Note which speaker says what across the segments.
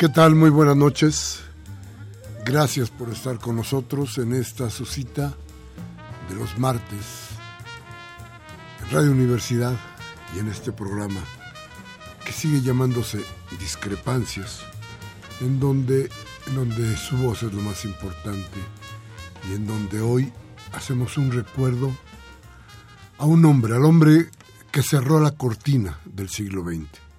Speaker 1: ¿Qué tal? Muy buenas noches. Gracias por estar con nosotros en esta su cita de los martes en Radio Universidad y en este programa que sigue llamándose Discrepancias, en donde, en donde su voz es lo más importante y en donde hoy hacemos un recuerdo a un hombre, al hombre que cerró la cortina del siglo XX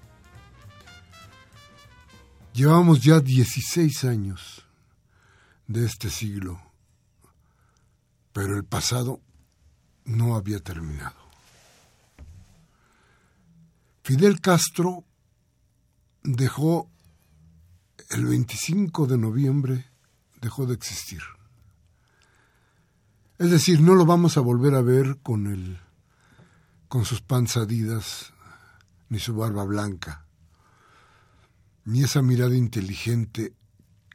Speaker 1: Llevamos ya 16 años de este siglo, pero el pasado no había terminado. Fidel Castro dejó el 25 de noviembre, dejó de existir. Es decir, no lo vamos a volver a ver con el con sus panzadidas ni su barba blanca ni esa mirada inteligente,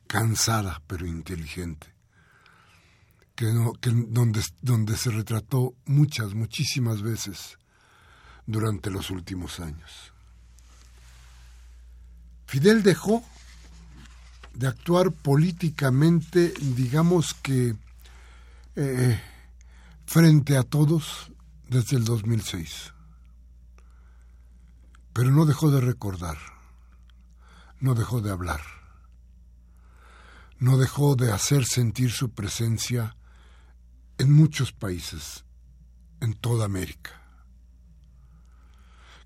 Speaker 1: cansada pero inteligente, que, donde, donde se retrató muchas, muchísimas veces durante los últimos años. Fidel dejó de actuar políticamente, digamos que eh, frente a todos desde el 2006, pero no dejó de recordar no dejó de hablar, no dejó de hacer sentir su presencia en muchos países, en toda América.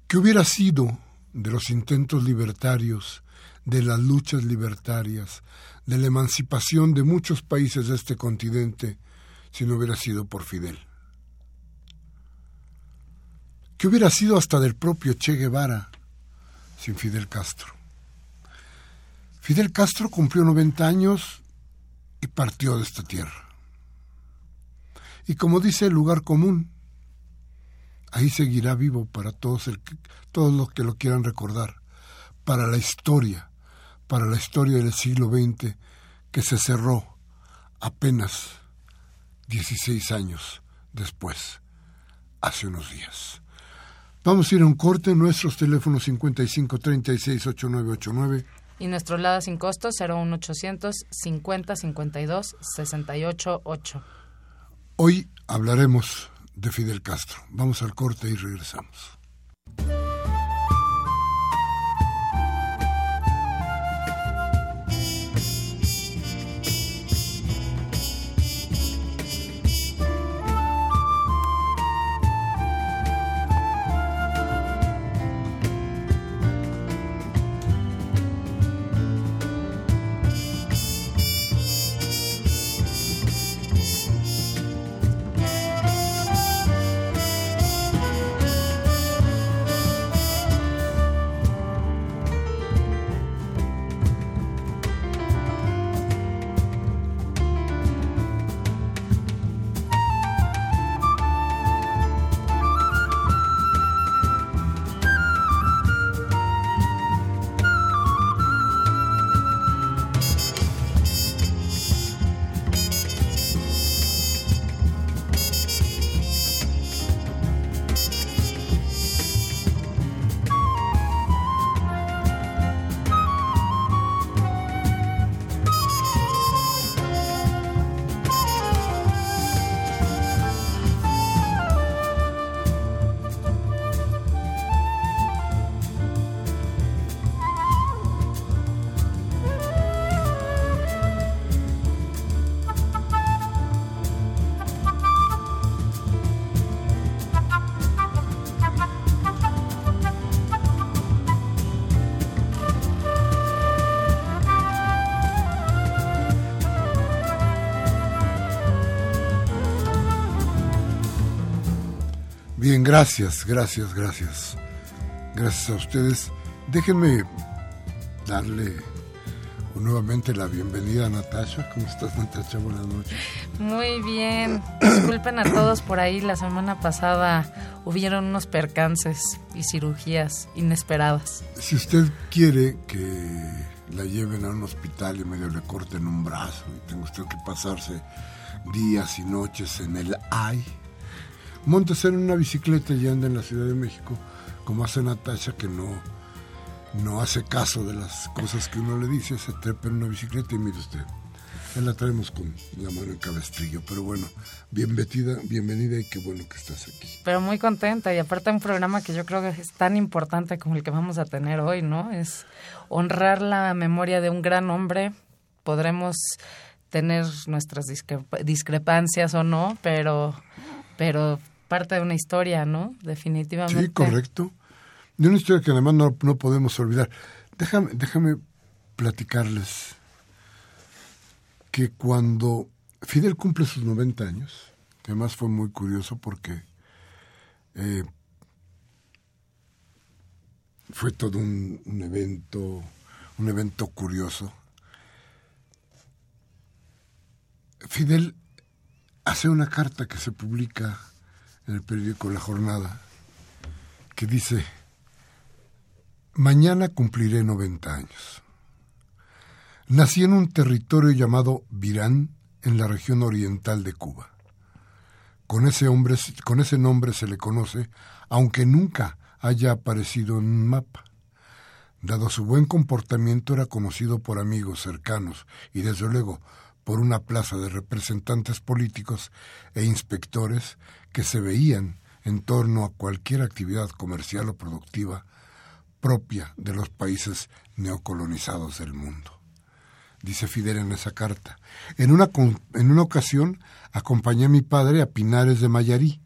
Speaker 1: ¿Qué hubiera sido de los intentos libertarios, de las luchas libertarias, de la emancipación de muchos países de este continente si no hubiera sido por Fidel? ¿Qué hubiera sido hasta del propio Che Guevara sin Fidel Castro? Fidel Castro cumplió 90 años y partió de esta tierra. Y como dice el lugar común, ahí seguirá vivo para todos, todos los que lo quieran recordar, para la historia, para la historia del siglo XX que se cerró apenas 16 años después, hace unos días. Vamos a ir a un corte, nuestros teléfonos 55 36 8989
Speaker 2: y nuestro lado sin costo 01800 50 52 68 8.
Speaker 1: Hoy hablaremos de Fidel Castro. Vamos al corte y regresamos. Bien, gracias, gracias, gracias. Gracias a ustedes. Déjenme darle nuevamente la bienvenida a Natasha. ¿Cómo estás, Natasha? Buenas noches.
Speaker 2: Muy bien. Disculpen a todos por ahí. La semana pasada hubieron unos percances y cirugías inesperadas.
Speaker 1: Si usted quiere que la lleven a un hospital y medio le corten un brazo y tenga usted que pasarse días y noches en el AI, montes en una bicicleta y anda en la Ciudad de México, como hace Natasha, que no no hace caso de las cosas que uno le dice, se trepa en una bicicleta y mire usted, ya la traemos con la mano en cabestrillo, pero bueno, bienvenida, bienvenida y qué bueno que estás aquí.
Speaker 2: Pero muy contenta y aparte un programa que yo creo que es tan importante como el que vamos a tener hoy, ¿no? Es honrar la memoria de un gran hombre, podremos tener nuestras discrepancias o no, pero, pero parte de una historia, ¿no? Definitivamente.
Speaker 1: Sí, correcto de una historia que además no, no podemos olvidar. Déjame, déjame platicarles que cuando Fidel cumple sus 90 años, que además fue muy curioso porque eh, fue todo un, un, evento, un evento curioso. Fidel hace una carta que se publica en el periódico La Jornada que dice Mañana cumpliré 90 años. Nací en un territorio llamado Virán, en la región oriental de Cuba. Con ese, hombre, con ese nombre se le conoce, aunque nunca haya aparecido en un mapa. Dado su buen comportamiento era conocido por amigos cercanos y desde luego por una plaza de representantes políticos e inspectores que se veían en torno a cualquier actividad comercial o productiva propia de los países neocolonizados del mundo. Dice Fidel en esa carta. En una, en una ocasión acompañé a mi padre a Pinares de Mayarí.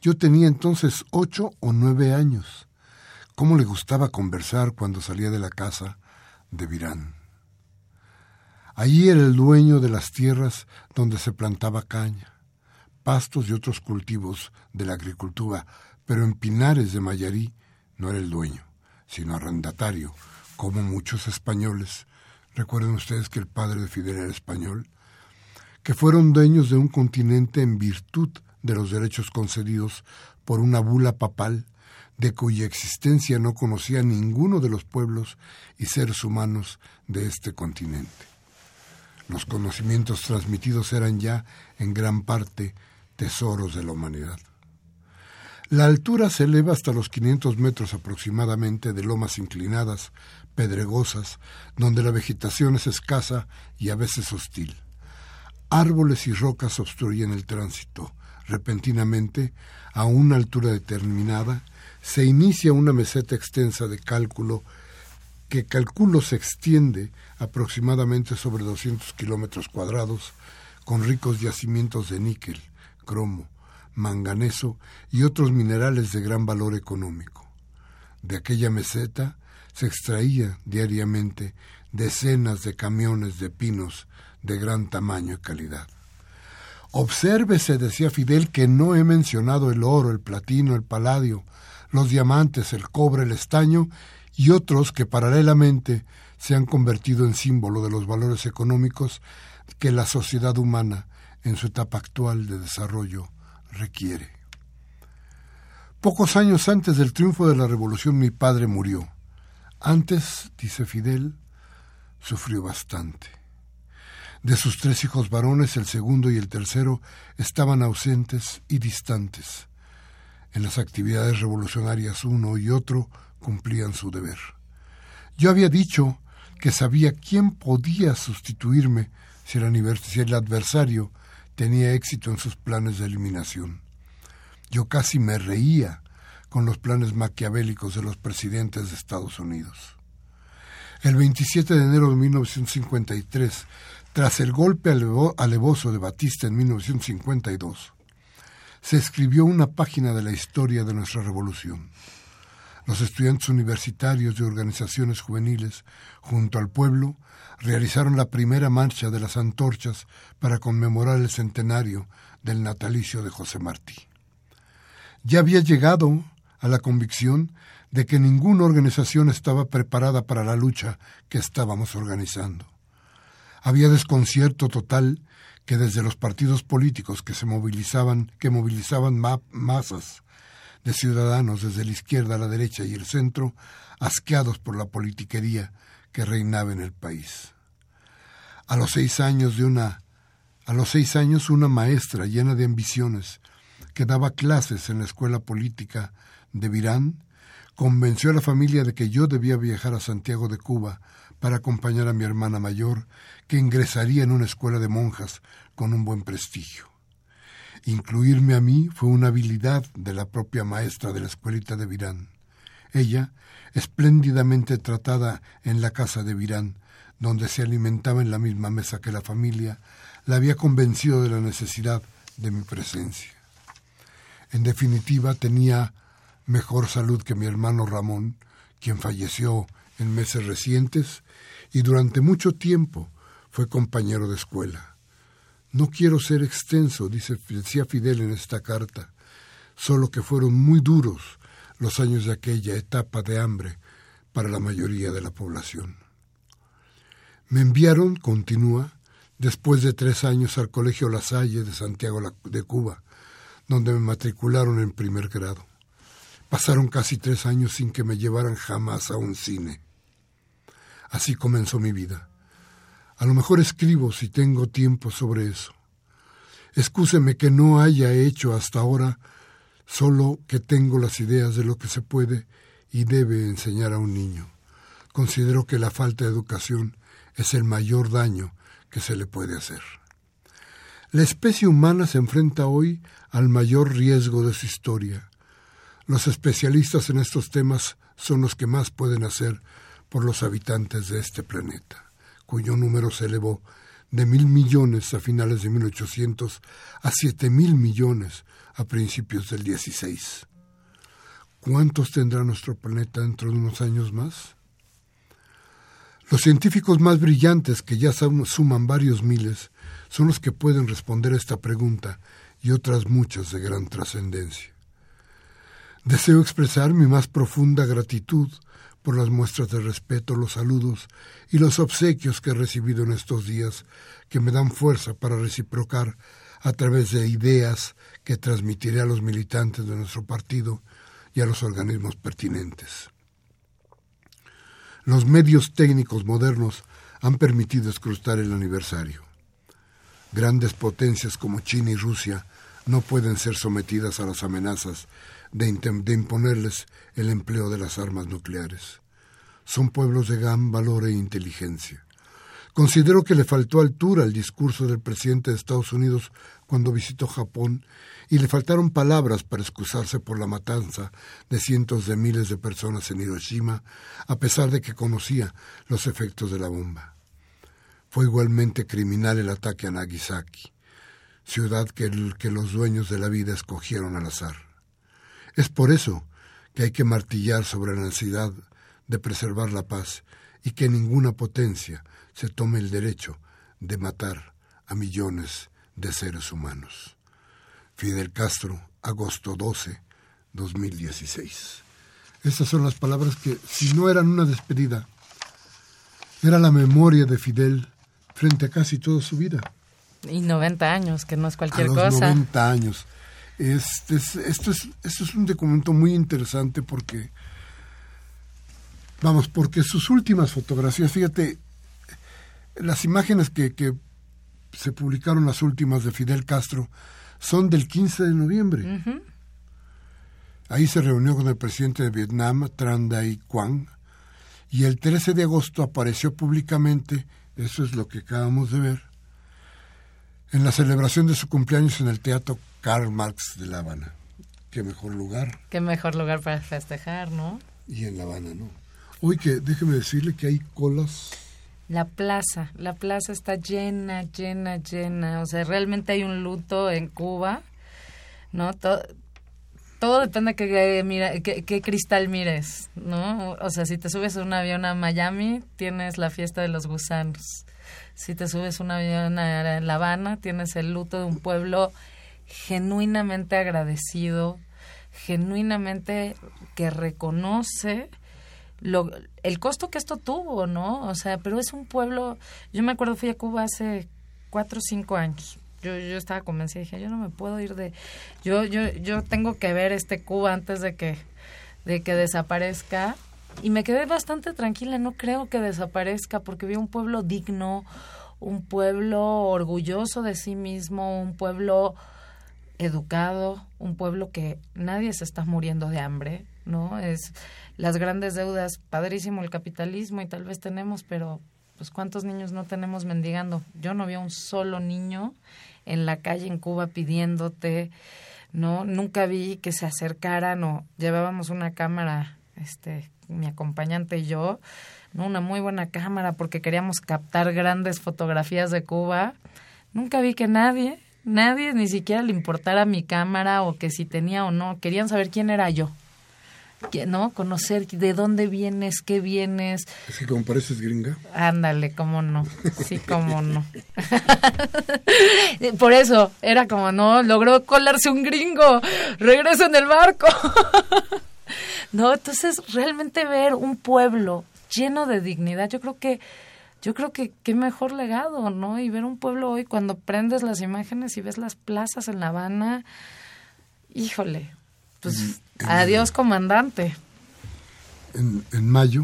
Speaker 1: Yo tenía entonces ocho o nueve años. ¿Cómo le gustaba conversar cuando salía de la casa de Virán? Allí era el dueño de las tierras donde se plantaba caña, pastos y otros cultivos de la agricultura, pero en Pinares de Mayarí no era el dueño sino arrendatario, como muchos españoles. Recuerden ustedes que el padre de Fidel era español, que fueron dueños de un continente en virtud de los derechos concedidos por una bula papal de cuya existencia no conocía ninguno de los pueblos y seres humanos de este continente. Los conocimientos transmitidos eran ya, en gran parte, tesoros de la humanidad. La altura se eleva hasta los 500 metros aproximadamente de lomas inclinadas, pedregosas, donde la vegetación es escasa y a veces hostil. Árboles y rocas obstruyen el tránsito. Repentinamente, a una altura determinada, se inicia una meseta extensa de cálculo que calculo se extiende aproximadamente sobre 200 kilómetros cuadrados, con ricos yacimientos de níquel, cromo, manganeso y otros minerales de gran valor económico. De aquella meseta se extraía diariamente decenas de camiones de pinos de gran tamaño y calidad. Obsérvese, decía Fidel, que no he mencionado el oro, el platino, el paladio, los diamantes, el cobre, el estaño y otros que paralelamente se han convertido en símbolo de los valores económicos que la sociedad humana en su etapa actual de desarrollo requiere. Pocos años antes del triunfo de la revolución mi padre murió. Antes, dice Fidel, sufrió bastante. De sus tres hijos varones, el segundo y el tercero estaban ausentes y distantes. En las actividades revolucionarias uno y otro cumplían su deber. Yo había dicho que sabía quién podía sustituirme si el adversario tenía éxito en sus planes de eliminación. Yo casi me reía con los planes maquiavélicos de los presidentes de Estados Unidos. El 27 de enero de 1953, tras el golpe alevoso de Batista en 1952, se escribió una página de la historia de nuestra revolución. Los estudiantes universitarios y organizaciones juveniles, junto al pueblo, realizaron la primera marcha de las antorchas para conmemorar el centenario del natalicio de José Martí. Ya había llegado a la convicción de que ninguna organización estaba preparada para la lucha que estábamos organizando. Había desconcierto total que desde los partidos políticos que se movilizaban, que movilizaban masas de ciudadanos desde la izquierda la derecha y el centro, asqueados por la politiquería que reinaba en el país. A los seis años de una a los seis años una maestra llena de ambiciones que daba clases en la escuela política de Virán convenció a la familia de que yo debía viajar a Santiago de Cuba para acompañar a mi hermana mayor, que ingresaría en una escuela de monjas con un buen prestigio. Incluirme a mí fue una habilidad de la propia maestra de la escuelita de Virán. Ella, espléndidamente tratada en la casa de Virán, donde se alimentaba en la misma mesa que la familia, la había convencido de la necesidad de mi presencia. En definitiva, tenía mejor salud que mi hermano Ramón, quien falleció en meses recientes y durante mucho tiempo fue compañero de escuela. No quiero ser extenso, dice, decía Fidel en esta carta, solo que fueron muy duros los años de aquella etapa de hambre para la mayoría de la población. Me enviaron, continúa, después de tres años al Colegio La Salle de Santiago de Cuba, donde me matricularon en primer grado. Pasaron casi tres años sin que me llevaran jamás a un cine. Así comenzó mi vida. A lo mejor escribo si tengo tiempo sobre eso. Excúseme que no haya hecho hasta ahora, solo que tengo las ideas de lo que se puede y debe enseñar a un niño. Considero que la falta de educación es el mayor daño que se le puede hacer. La especie humana se enfrenta hoy al mayor riesgo de su historia. Los especialistas en estos temas son los que más pueden hacer por los habitantes de este planeta, cuyo número se elevó de mil millones a finales de 1800 a siete mil millones a principios del 16. ¿Cuántos tendrá nuestro planeta dentro de unos años más? Los científicos más brillantes, que ya suman varios miles, son los que pueden responder esta pregunta y otras muchas de gran trascendencia. Deseo expresar mi más profunda gratitud por las muestras de respeto, los saludos y los obsequios que he recibido en estos días, que me dan fuerza para reciprocar a través de ideas que transmitiré a los militantes de nuestro partido y a los organismos pertinentes. Los medios técnicos modernos han permitido escrutar el aniversario. Grandes potencias como China y Rusia no pueden ser sometidas a las amenazas de, imponerles el empleo de las armas nucleares. Son pueblos de gran valor e inteligencia. Considero que le faltó altura al discurso del presidente de Estados Unidos cuando visitó Japón y le faltaron palabras para excusarse por la matanza de cientos de miles de personas en Hiroshima, a pesar de que conocía los efectos de la bomba. Fue igualmente criminal el ataque a Nagasaki, ciudad que, que los dueños de la vida escogieron al azar. Es por eso que hay que martillar sobre la necesidad de preservar la paz y que ninguna potencia se tome el derecho de matar a millones de seres humanos. Fidel Castro, agosto 12, 2016. Estas son las palabras que, si no eran una despedida, era la memoria de Fidel frente a casi toda su vida.
Speaker 2: Y 90 años, que no es cualquier
Speaker 1: a
Speaker 2: los
Speaker 1: cosa. 90 años. Este esto, es, esto es un documento muy interesante porque, vamos, porque sus últimas fotografías, fíjate, las imágenes que, que se publicaron las últimas de Fidel Castro son del 15 de noviembre. Ahí se reunió con el presidente de Vietnam, Tran Dai Quang, y el 13 de agosto apareció públicamente, eso es lo que acabamos de ver, en la celebración de su cumpleaños en el Teatro Karl Marx de La Habana. Qué mejor lugar.
Speaker 2: Qué mejor lugar para festejar, ¿no?
Speaker 1: Y en La Habana, ¿no? Hoy que déjeme decirle que hay colas.
Speaker 2: La plaza, la plaza está llena, llena, llena. O sea, realmente hay un luto en Cuba, ¿no? Todo, todo depende de qué, mira, qué, cristal mires, ¿no? O sea, si te subes un avión a Miami, tienes la fiesta de los gusanos. Si te subes un avión a La Habana, tienes el luto de un pueblo genuinamente agradecido, genuinamente que reconoce lo, el costo que esto tuvo, ¿no? O sea, pero es un pueblo, yo me acuerdo, fui a Cuba hace cuatro o cinco años. Yo, yo estaba convencida, dije, yo no me puedo ir de, yo, yo, yo tengo que ver este Cuba antes de que, de que desaparezca. Y me quedé bastante tranquila, no creo que desaparezca, porque vi un pueblo digno, un pueblo orgulloso de sí mismo, un pueblo educado, un pueblo que nadie se está muriendo de hambre, ¿no? Es las grandes deudas, padrísimo el capitalismo y tal vez tenemos, pero pues cuántos niños no tenemos mendigando. Yo no vi a un solo niño en la calle en Cuba pidiéndote, ¿no? Nunca vi que se acercaran o llevábamos una cámara, este, mi acompañante y yo, ¿no? Una muy buena cámara porque queríamos captar grandes fotografías de Cuba. Nunca vi que nadie, nadie ni siquiera le importara mi cámara o que si tenía o no, querían saber quién era yo. ¿no? Conocer de dónde vienes, qué vienes.
Speaker 1: Es que como pareces gringa.
Speaker 2: Ándale, cómo no. Sí, cómo no. Por eso, era como, no, logró colarse un gringo. Regreso en el barco. no, entonces realmente ver un pueblo lleno de dignidad, yo creo que yo creo que qué mejor legado, ¿no? Y ver un pueblo hoy cuando prendes las imágenes y ves las plazas en La Habana, híjole, pues adiós comandante.
Speaker 1: En, en, mayo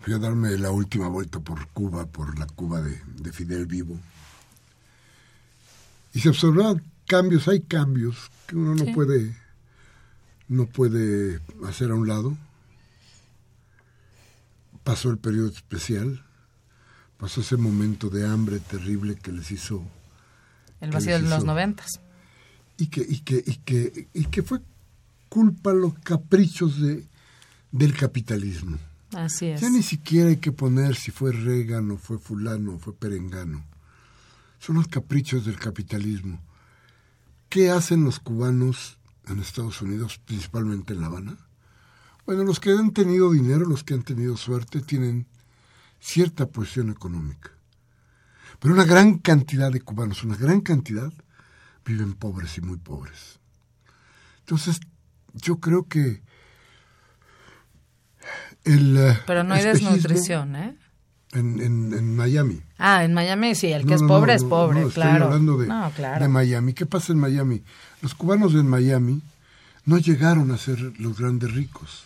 Speaker 1: fui a darme la última vuelta por Cuba, por la Cuba de, de Fidel Vivo. Y se observaban cambios, hay cambios que uno no sí. puede no puede hacer a un lado. Pasó el periodo especial, pasó ese momento de hambre terrible que les hizo
Speaker 2: el vacío de los noventas
Speaker 1: y que, y que, y que, y que fue culpa los caprichos de, del capitalismo.
Speaker 2: Así es.
Speaker 1: Ya ni siquiera hay que poner si fue Reagan o fue fulano o fue Perengano. Son los caprichos del capitalismo. ¿Qué hacen los cubanos en Estados Unidos, principalmente en La Habana? Bueno, los que han tenido dinero, los que han tenido suerte, tienen cierta posición económica. Pero una gran cantidad de cubanos, una gran cantidad, viven pobres y muy pobres. Entonces, yo creo que el... eh,
Speaker 2: Pero no hay desnutrición, ¿eh?
Speaker 1: En, en, en Miami.
Speaker 2: Ah, en Miami sí, el que
Speaker 1: No,
Speaker 2: es pobre
Speaker 1: no,
Speaker 2: es pobre,
Speaker 1: no, estoy
Speaker 2: claro.
Speaker 1: hablando de,
Speaker 2: no, claro.
Speaker 1: de Miami. ¿Qué pasa en Miami? Los cubanos en Miami no llegaron a ser los grandes ricos.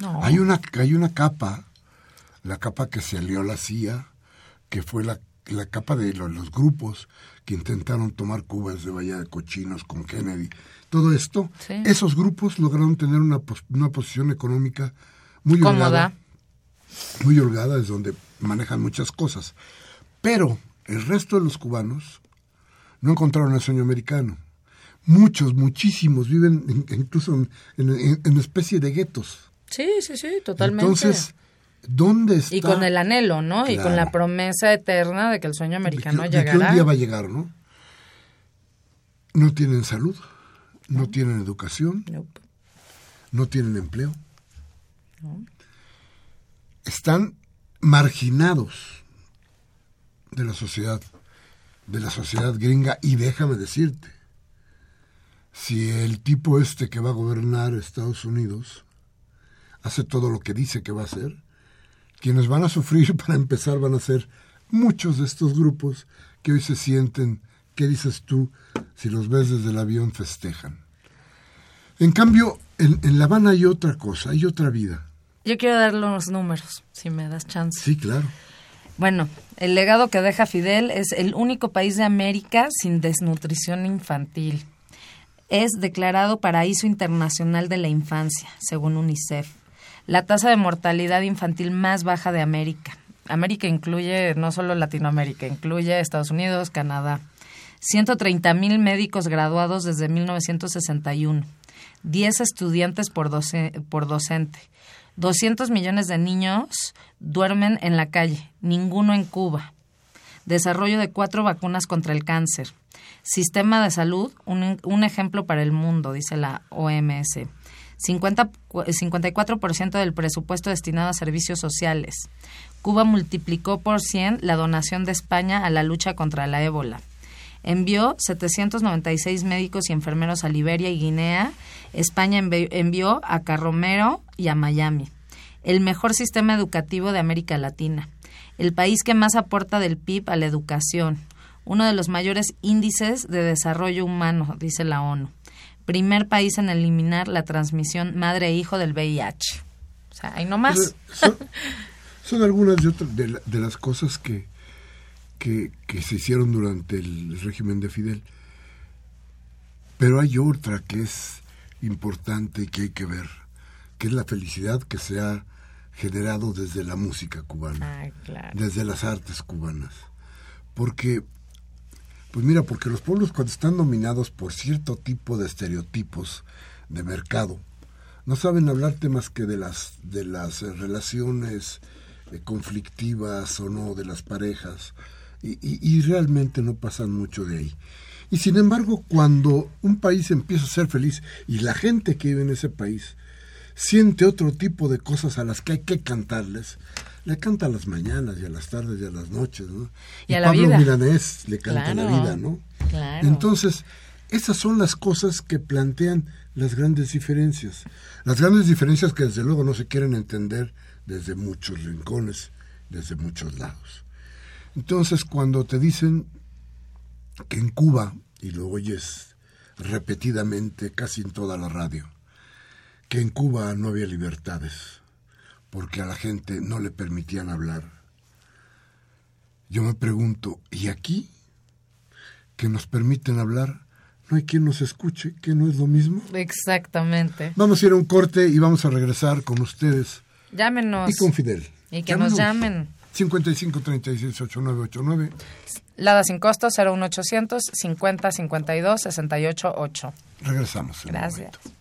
Speaker 2: No.
Speaker 1: Hay una, hay una capa, la capa que se alió la CIA, que fue la, la capa de lo- los, grupos que intentaron tomar Cuba desde Bahía de Cochinos con Kennedy. Todo esto,
Speaker 2: Sí.
Speaker 1: esos grupos lograron tener una, una posición económica muy holgada,
Speaker 2: Cómoda.
Speaker 1: muy holgada, es donde manejan muchas cosas. Pero el resto de los cubanos no encontraron el sueño americano. Muchos, muchísimos viven en- incluso en, en- en especie de guetos.
Speaker 2: Sí, sí, sí, totalmente.
Speaker 1: Entonces, ¿dónde está?
Speaker 2: y con el anhelo, ¿no? Y con la promesa eterna de que el sueño americano
Speaker 1: de que, de que
Speaker 2: llegará.
Speaker 1: un día va a llegar, ¿no? No tienen salud, no tienen educación,
Speaker 2: Nope.
Speaker 1: no tienen empleo. Están marginados de la sociedad, de la sociedad gringa. Y déjame decirte, si el tipo este que va a gobernar Estados Unidos hace todo lo que dice que va a hacer, quienes van a sufrir para empezar van a ser muchos de estos grupos que hoy se sienten, ¿qué dices tú? Si los ves desde el avión festejan. En cambio, en, en La Habana hay otra cosa, hay otra vida.
Speaker 2: Yo quiero dar los números, si me das chance.
Speaker 1: Sí, claro.
Speaker 2: Bueno, el legado que deja Fidel es el único país de América sin desnutrición infantil. Es declarado Paraíso Internacional de la Infancia, según UNICEF. La tasa de mortalidad infantil más baja de América. América incluye no solo Latinoamérica, incluye Estados Unidos, Canadá. 130 mil médicos graduados desde 1961. 10 estudiantes por, doce- por docente. 200 millones de niños duermen en la calle, ninguno en Cuba. Desarrollo de cuatro vacunas contra el cáncer. Sistema de salud, un, ejemplo para el mundo, dice la OMS. 50, cu- 54% del presupuesto destinado a servicios sociales. Cuba multiplicó por 100 la donación de España a la lucha contra la ébola. Envió 796 médicos y enfermeros a Liberia y Guinea. España envió a Carromero y a Miami. El mejor sistema educativo de América Latina. El país que más aporta del PIB a la educación. Uno de los mayores índices de desarrollo humano, dice la ONU. Primer país en eliminar la transmisión madre-hijo del VIH. O sea, hay no más.
Speaker 1: Son, algunas de, de las cosas que, que, se hicieron durante el régimen de Fidel. Pero hay otra que es importante y que hay que ver, que es la felicidad que se ha generado desde la música cubana, desde las artes cubanas. Porque, pues mira, porque los pueblos cuando están dominados por cierto tipo de estereotipos de mercado, no saben hablarte más que de las, de las relaciones eh, conflictivas o no de las parejas, y, realmente no pasan mucho de ahí. Y sin embargo, cuando un país empieza a ser feliz y la gente que vive en ese país siente otro tipo de cosas a las que hay que cantarles, le canta a las mañanas y a las tardes y a las noches, ¿no?
Speaker 2: Y, a
Speaker 1: Pablo
Speaker 2: la
Speaker 1: Milanés le canta la vida, ¿no? Entonces, esas son las cosas que plantean las grandes diferencias. Las grandes diferencias que desde luego no se quieren entender desde muchos rincones, desde muchos lados. Entonces, cuando te dicen que en Cuba, y lo oyes repetidamente casi en toda la radio, que en Cuba no había libertades, porque a la gente no le permitían hablar, yo me pregunto, ¿y aquí? Que nos permiten hablar, no hay quien nos escuche, que no es lo mismo.
Speaker 2: Exactamente.
Speaker 1: Vamos a ir a un corte y vamos a regresar con ustedes.
Speaker 2: Llámenos.
Speaker 1: Y con Fidel.
Speaker 2: Y que nos llamen.
Speaker 1: 55 36 8989.
Speaker 2: Lada sin costo 01800 50 52 68 8.
Speaker 1: Regresamos.
Speaker 2: Gracias.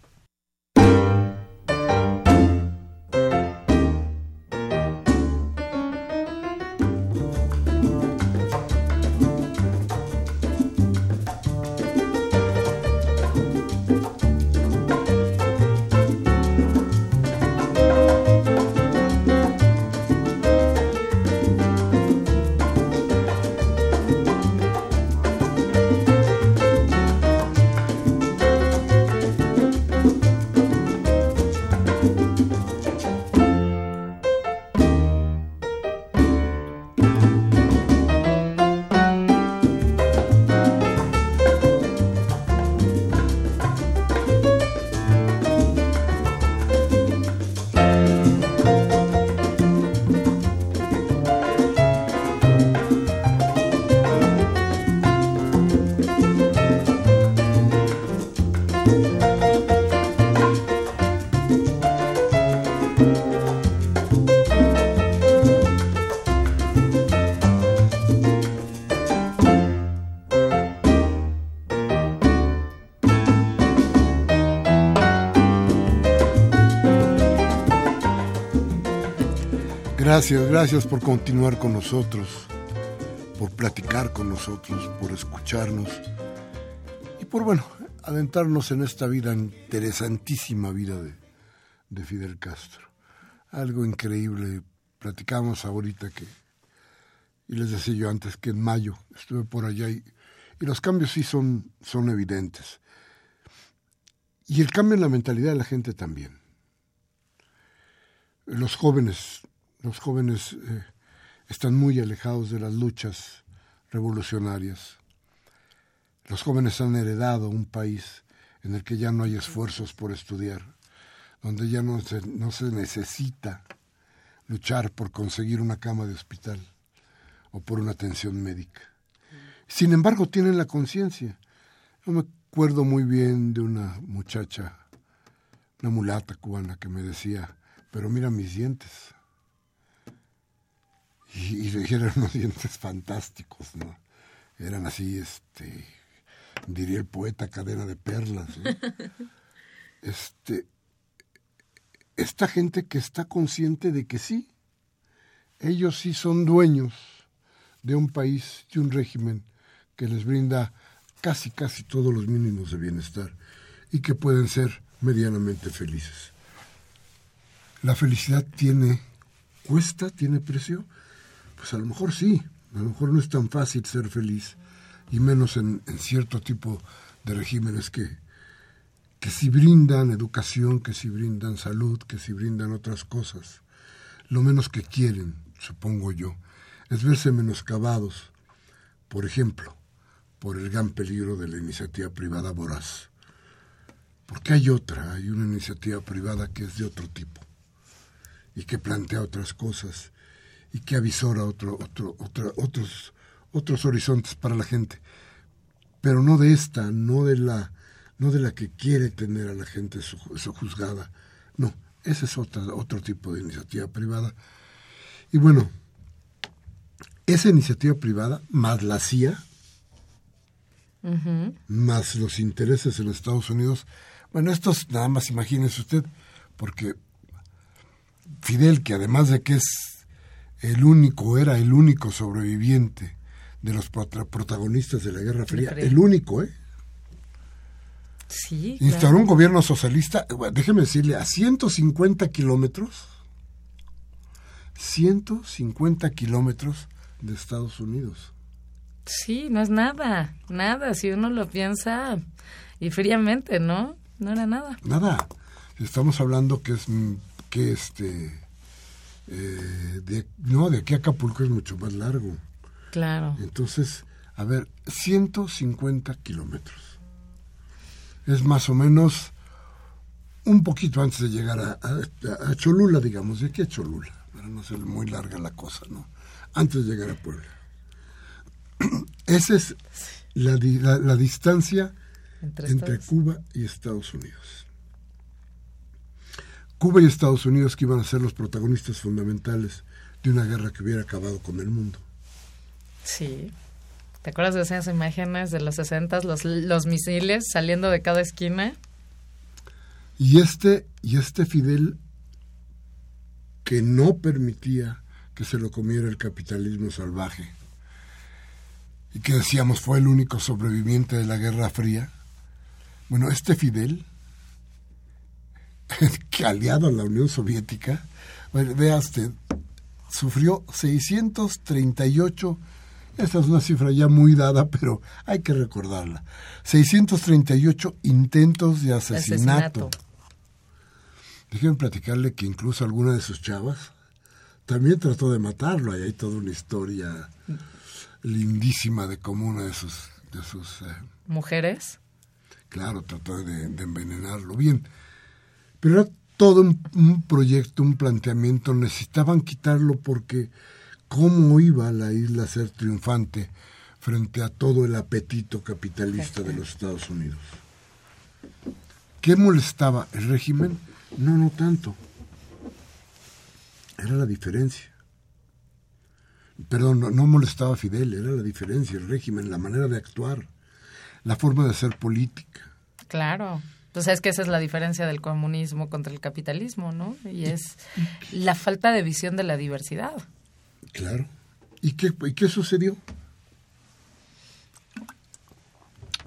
Speaker 1: Gracias, gracias por continuar con nosotros, por platicar con nosotros, por escucharnos y por, bueno, adentrarnos en esta vida interesantísima vida de, de Fidel Castro. Algo increíble. Platicamos ahorita que, y les decía yo antes que en mayo estuve por allá y, y los cambios sí son, son evidentes. Y el cambio en la mentalidad de la gente también. Los jóvenes los jóvenes eh, están muy alejados de las luchas revolucionarias. Los jóvenes han heredado un país en el que ya no hay esfuerzos por estudiar, donde ya no se, no se necesita luchar por conseguir una cama de hospital o por una atención médica. Sin embargo, tienen la conciencia. Yo me acuerdo muy bien de una muchacha, una mulata cubana, que me decía, pero mira mis dientes y, y eran unos dientes fantásticos, ¿no? Eran así, este, diría el poeta, cadena de perlas. Este, esta gente que está consciente de que sí, ellos sí son dueños de un país, de un régimen que les brinda casi, casi todos los mínimos de bienestar y que pueden ser medianamente felices. La felicidad tiene, cuesta, tiene precio. Pues a lo mejor sí, a lo mejor no es tan fácil ser feliz y menos en, cierto tipo de regímenes que, que si brindan educación, que si brindan salud, que si brindan otras cosas. Lo menos que quieren, supongo yo, es verse menoscabados, por ejemplo, por el gran peligro de la iniciativa privada voraz. Porque hay otra, hay una iniciativa privada que es de otro tipo y que plantea otras cosas y que avisora otro, otro, otros, otros horizontes para la gente, pero no de esta, no de la, no de la que quiere tener a la gente su, juzgada, no, ese es otro, otro tipo de iniciativa privada. Y bueno, esa iniciativa privada, más la CIA, más los intereses en Estados Unidos, bueno, estos nada más imagínese usted, porque Fidel, que además de que es el único, era el único sobreviviente de los protagonistas de la Guerra Fría, el único, ¿eh?
Speaker 2: Sí.
Speaker 1: Instauró un gobierno socialista, déjeme decirle, a 150 kilómetros, 150 kilómetros de Estados Unidos.
Speaker 2: Sí, no es nada, nada, si uno lo piensa y fríamente, ¿no? No era nada.
Speaker 1: Nada. Estamos hablando que es que este eh, de, no, de aquí a Acapulco es mucho más largo.
Speaker 2: Claro.
Speaker 1: Entonces, a ver, 150 kilómetros. Es más o menos un poquito antes de llegar a, a, Cholula, digamos, de aquí a Cholula, para no ser muy larga la cosa, ¿no? Antes de llegar a Puebla. Esa es la, la, distancia entre Cuba y Estados Unidos. Cuba y Estados Unidos que iban a ser los protagonistas fundamentales de una guerra que hubiera acabado con el mundo.
Speaker 2: Sí. ¿Te acuerdas de esas imágenes de los 60, los, los misiles saliendo de cada esquina?
Speaker 1: Y este, y este Fidel que no permitía que se lo comiera el capitalismo salvaje y que decíamos fue el único sobreviviente de la Guerra Fría. Bueno, este Fidel que aliado a la Unión Soviética, vea usted, sufrió 638, esta es una cifra ya muy dada, pero hay que recordarla, 638 intentos de asesinato. Déjenme platicarle que incluso alguna de sus chavas también trató de matarlo, y hay toda una historia lindísima de cómo una de sus... De sus eh,
Speaker 2: ¿Mujeres?
Speaker 1: Claro, trató de envenenarlo. Bien, pero era todo un, proyecto, un planteamiento, necesitaban quitarlo porque cómo iba la isla a ser triunfante frente a todo el apetito capitalista de los Estados Unidos. ¿Qué molestaba el régimen? No, no tanto. Era la diferencia. Perdón, no, no, molestaba a Fidel, era la diferencia, el régimen, la manera de actuar, la forma de hacer política.
Speaker 2: Claro. Entonces es que esa es la diferencia del comunismo contra el capitalismo, ¿no? Y es la falta de visión de la diversidad.
Speaker 1: Claro. ¿Y qué, y qué sucedió?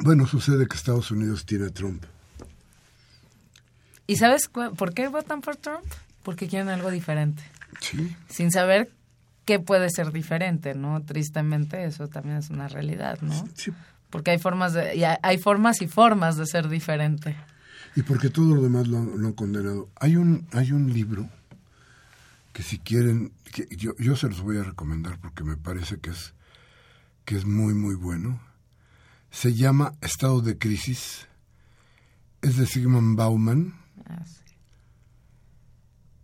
Speaker 1: Bueno, sucede que Estados Unidos tiene a Trump.
Speaker 2: ¿Y sabes por qué votan por Trump? Porque quieren algo diferente.
Speaker 1: Sí.
Speaker 2: Sin saber qué puede ser diferente, ¿no? Tristemente eso también es una realidad, ¿no? Sí. Porque hay formas de, y hay formas y formas de ser diferente
Speaker 1: y porque todo lo demás lo, han condenado. Hay un, hay un libro que si quieren, que yo, yo se los voy a recomendar porque me parece que es, que es muy, muy bueno. Se llama Estado de Crisis. Es de Sigmund Bauman ah,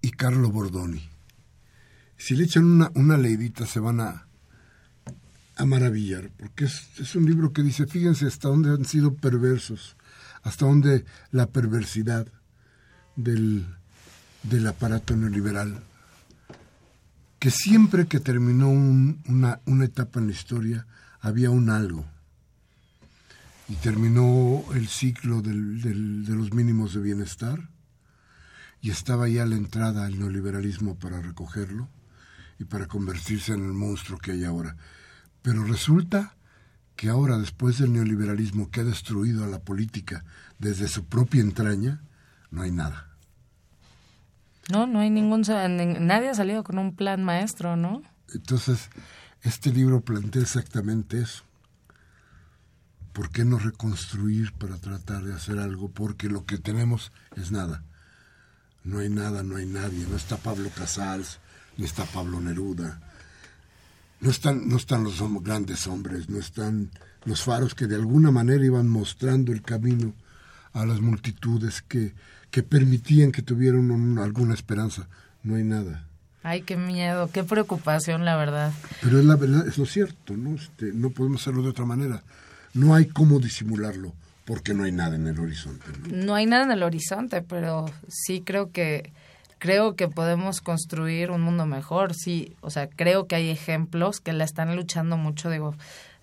Speaker 1: y Carlo Bordoni. Si le echan una, una leidita se van a, a maravillar, porque es, es un libro que dice, fíjense hasta dónde han sido perversos hasta dónde la perversidad del, del aparato neoliberal, que siempre que terminó una, una etapa en la historia había un algo, y terminó el ciclo de los mínimos de bienestar, y estaba ya la entrada al neoliberalismo para recogerlo y para convertirse en el monstruo que hay ahora. Pero resulta que ahora, después del neoliberalismo que ha destruido a la política desde su propia entraña, no hay nada.
Speaker 2: No, no hay ningún... Nadie ha salido con un plan maestro, ¿no?
Speaker 1: Entonces, este libro plantea exactamente eso. ¿por qué no reconstruir para tratar de hacer algo? Porque lo que tenemos es nada. No hay nada, no hay nadie. No está Pablo Casals, ni está Pablo Neruda. No están, no están los grandes hombres, no están los faros que de alguna manera iban mostrando el camino a las multitudes que, que permitían que tuvieran alguna esperanza. No hay nada.
Speaker 2: Ay, qué miedo, qué preocupación, la verdad.
Speaker 1: Pero es la verdad, es lo cierto, ¿no? Este, no podemos hacerlo de otra manera. No hay cómo disimularlo porque no hay nada en el horizonte.
Speaker 2: ¿no? hay nada en el horizonte, pero sí creo que creo que podemos construir un mundo mejor. Sí, o sea, creo que hay ejemplos que la están luchando mucho. Digo,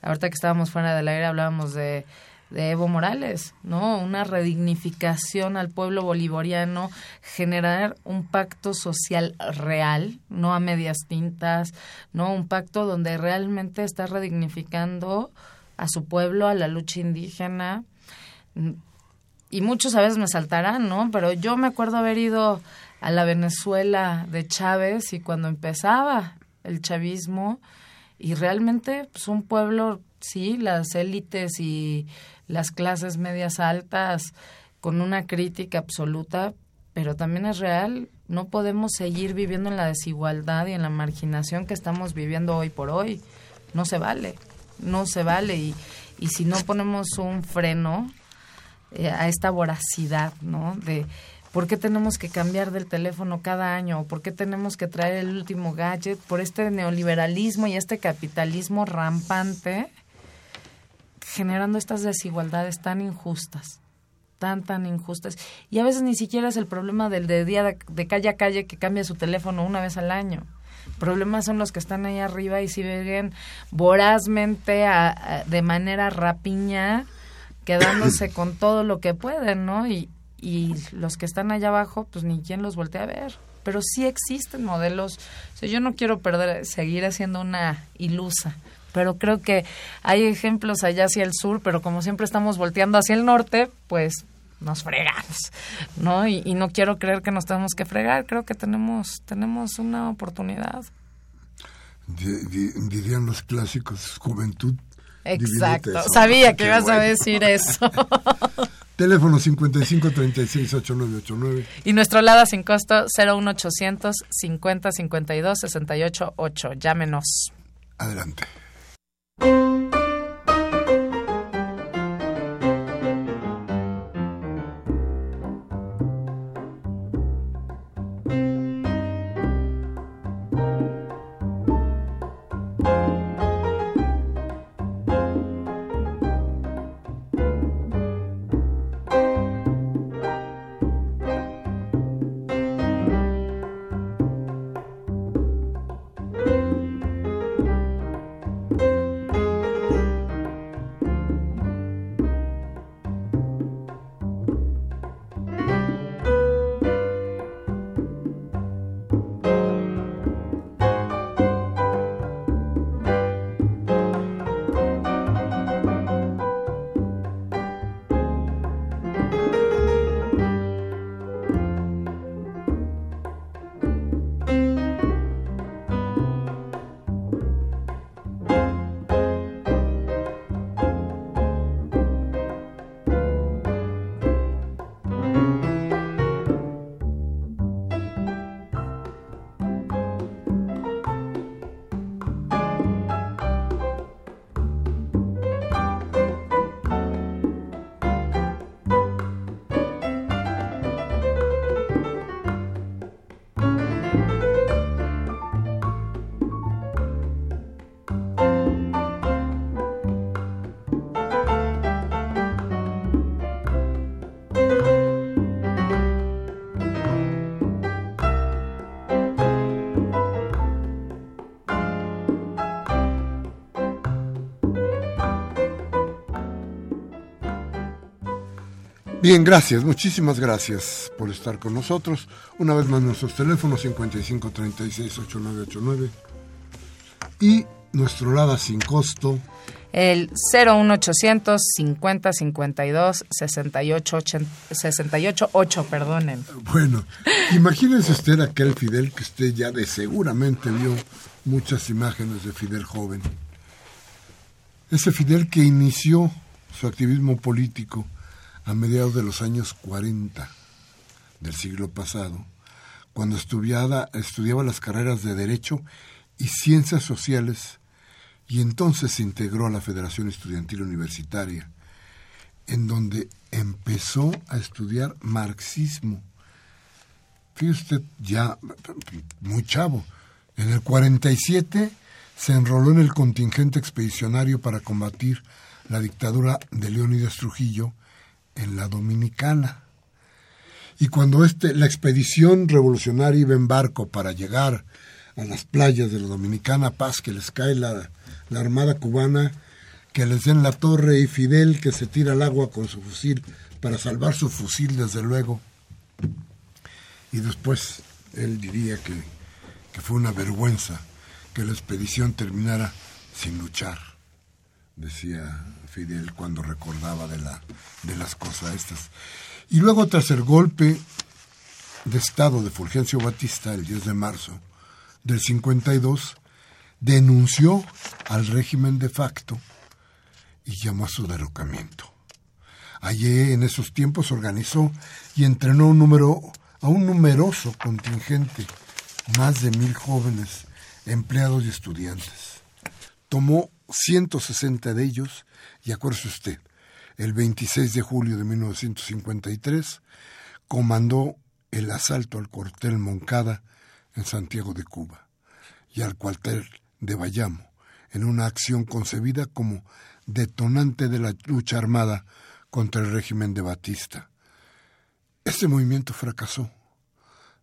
Speaker 2: ahorita que estábamos fuera del aire hablábamos de de Evo Morales, ¿no? Una redignificación al pueblo bolivariano, generar un pacto social real, no a medias tintas, ¿no? Un pacto donde realmente está redignificando a su pueblo, a la lucha indígena. Y muchos a veces me saltarán, ¿no? Pero yo me acuerdo haber ido a la Venezuela de Chávez y cuando empezaba el chavismo y realmente pues un pueblo sí las élites y las clases medias altas con una crítica absoluta, pero también es real, no podemos seguir viviendo en la desigualdad y en la marginación que estamos viviendo hoy por hoy. No se vale, no se vale. Y, y si no ponemos un freno eh, a esta voracidad, ¿no? De por qué tenemos que cambiar del teléfono cada año, por qué tenemos que traer el último gadget, por este neoliberalismo y este capitalismo rampante generando estas desigualdades tan injustas, tan, tan injustas. Y a veces ni siquiera es el problema del de día de, calle a calle que cambia su teléfono una vez al año. Problemas son los que están ahí arriba y si ven vorazmente, de manera rapiña, quedándose con todo lo que pueden, ¿no? Y, y los que están allá abajo, pues ni quien los voltea a ver. Pero sí existen modelos. O yo no quiero perder, seguir haciendo una ilusa pero creo que hay ejemplos allá hacia el sur, pero como siempre estamos volteando hacia el norte, pues nos fregamos, ¿no? Y, no quiero creer que nos tenemos que fregar, creo que tenemos, tenemos una oportunidad.
Speaker 1: dirían los clásicos, juventud.
Speaker 2: Exacto, sabía que ibas a decir eso.
Speaker 1: Teléfono 55 36 8989.
Speaker 2: Y nuestro lado sin costo 01800 50 52 68 8. Llámenos.
Speaker 1: Adelante. thank you. Bien, gracias, muchísimas gracias por estar con nosotros. Una vez más nuestros teléfonos 55 36 8989 y nuestro LADA sin costo.
Speaker 2: El 01800 50 52 68 68 8, perdonen.
Speaker 1: Bueno, imagínense usted aquel Fidel que usted ya de seguramente vio muchas imágenes de Fidel joven. Ese Fidel que inició su activismo político a mediados de los años 40 del siglo pasado, cuando estudiaba, las carreras de Derecho y Ciencias Sociales, y entonces se integró a la Federación Estudiantil Universitaria, en donde empezó a estudiar marxismo. Fíjese usted, ya muy chavo. En el 47 se enroló en el contingente expedicionario para combatir la dictadura de Leónidas Trujillo en la Dominicana. Y cuando este, la expedición revolucionaria iba en barco para llegar a las playas de la Dominicana Paz, que les cae la, la Armada cubana, que les den la torre y Fidel que se tira al agua con su fusil para salvar su fusil, desde luego. Y después él diría que, que fue una vergüenza que la expedición terminara sin luchar, decía Fidel cuando recordaba de, la, de las cosas estas. Y luego tras el golpe de Estado de Fulgencio Batista el 10 de marzo del 52, denunció al régimen de facto y llamó a su derrocamiento. Allí en esos tiempos organizó y entrenó un número, a un numeroso contingente, más de mil jóvenes, empleados y estudiantes. Tomó 160 de ellos y acuérdese usted, el 26 de julio de 1953 comandó el asalto al cuartel Moncada en Santiago de Cuba y al cuartel de Bayamo, en una acción concebida como detonante de la lucha armada contra el régimen de Batista. Este movimiento fracasó.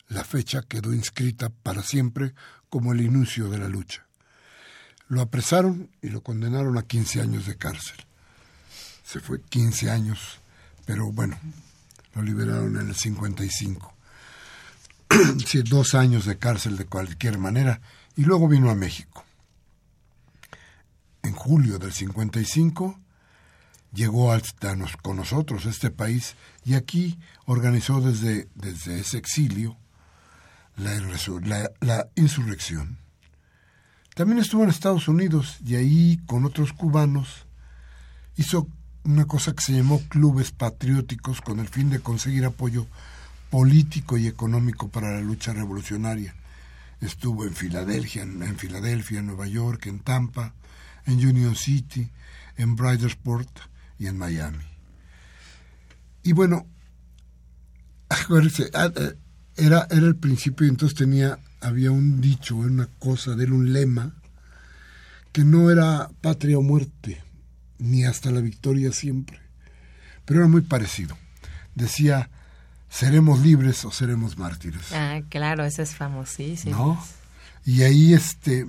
Speaker 1: La fecha quedó inscrita para siempre como el inicio de la lucha. Lo apresaron y lo condenaron a 15 años de cárcel. Se fue 15 años, pero bueno, lo liberaron en el 55. sí, dos años de cárcel de cualquier manera, y luego vino a México. En julio del 55 llegó hasta con nosotros este país y aquí organizó desde, desde ese exilio la insurrección. También estuvo en Estados Unidos y ahí con otros cubanos hizo una cosa que se llamó clubes patrióticos con el fin de conseguir apoyo político y económico para la lucha revolucionaria. Estuvo en Filadelfia, en, Filadelfia, en Nueva York, en Tampa, en Union City, en Bridgeport y en Miami. Y bueno, ah, eh, era, era el principio y entonces tenía, había un dicho, una cosa de él, un lema, que no era patria o muerte, ni hasta la victoria siempre. Pero era muy parecido. Decía, seremos libres o seremos mártires.
Speaker 2: Ah, claro, ese es famosísimo.
Speaker 1: ¿No? Y ahí este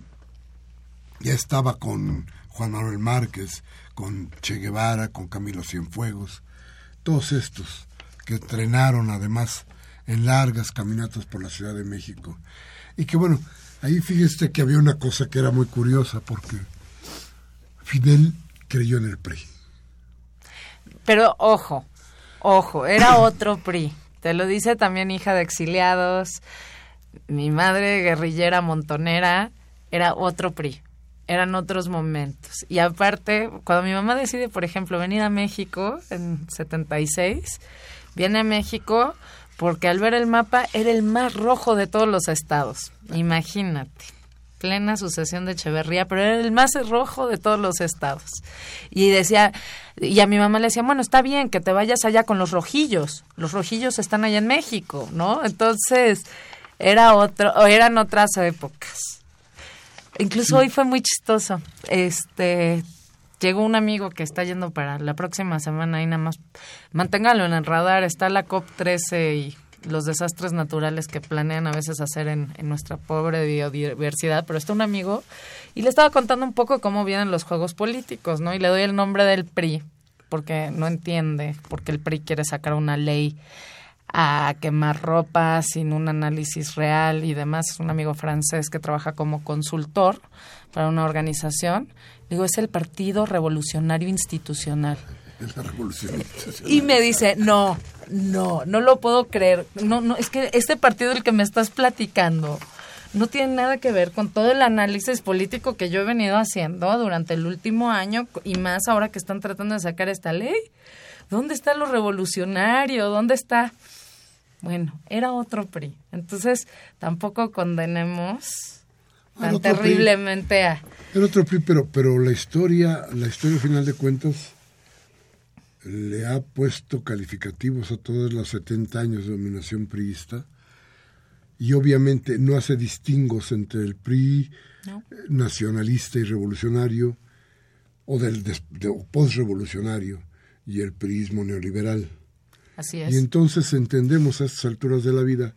Speaker 1: ya estaba con Juan Manuel Márquez, con Che Guevara, con Camilo Cienfuegos, todos estos que entrenaron además en largas caminatas por la Ciudad de México. Y que bueno, ahí fíjese que había una cosa que era muy curiosa, porque Fidel creyó en el PRI.
Speaker 2: Pero ojo, ojo, era otro PRI. Te lo dice también hija de exiliados. Mi madre guerrillera montonera era otro PRI. Eran otros momentos. Y aparte, cuando mi mamá decide, por ejemplo, venir a México en 76, viene a México porque al ver el mapa era el más rojo de todos los estados. Imagínate plena sucesión de Echeverría, pero era el más rojo de todos los estados. Y decía, y a mi mamá le decía, bueno, está bien que te vayas allá con los rojillos, los rojillos están allá en México, ¿no? Entonces, era otro, o eran otras épocas. Incluso hoy fue muy chistoso. Este, llegó un amigo que está yendo para la próxima semana y nada más, manténgalo en el radar, está la COP13 y los desastres naturales que planean a veces hacer en, nuestra pobre biodiversidad, pero está un amigo y le estaba contando un poco cómo vienen los juegos políticos, ¿no? Y le doy el nombre del PRI, porque no entiende, porque el PRI quiere sacar una ley a quemar ropa sin un análisis real y demás. Es un amigo francés que trabaja como consultor para una organización. Digo, es el Partido Revolucionario Institucional. Y me dice, no, no, no lo puedo creer. No, no, es que este partido del que me estás platicando no tiene nada que ver con todo el análisis político que yo he venido haciendo durante el último año y más ahora que están tratando de sacar esta ley. ¿Dónde está lo revolucionario? ¿Dónde está? Bueno, era otro PRI. Entonces, tampoco condenemos tan terriblemente a...
Speaker 1: Era otro PRI, pero, pero la historia, la historia al final de cuentas le ha puesto calificativos a todos los 70 años de dominación priista y obviamente no hace distingos entre el PRI nacionalista y revolucionario o del de, postrevolucionario y el priismo neoliberal.
Speaker 2: Así es.
Speaker 1: Y entonces entendemos a estas alturas de la vida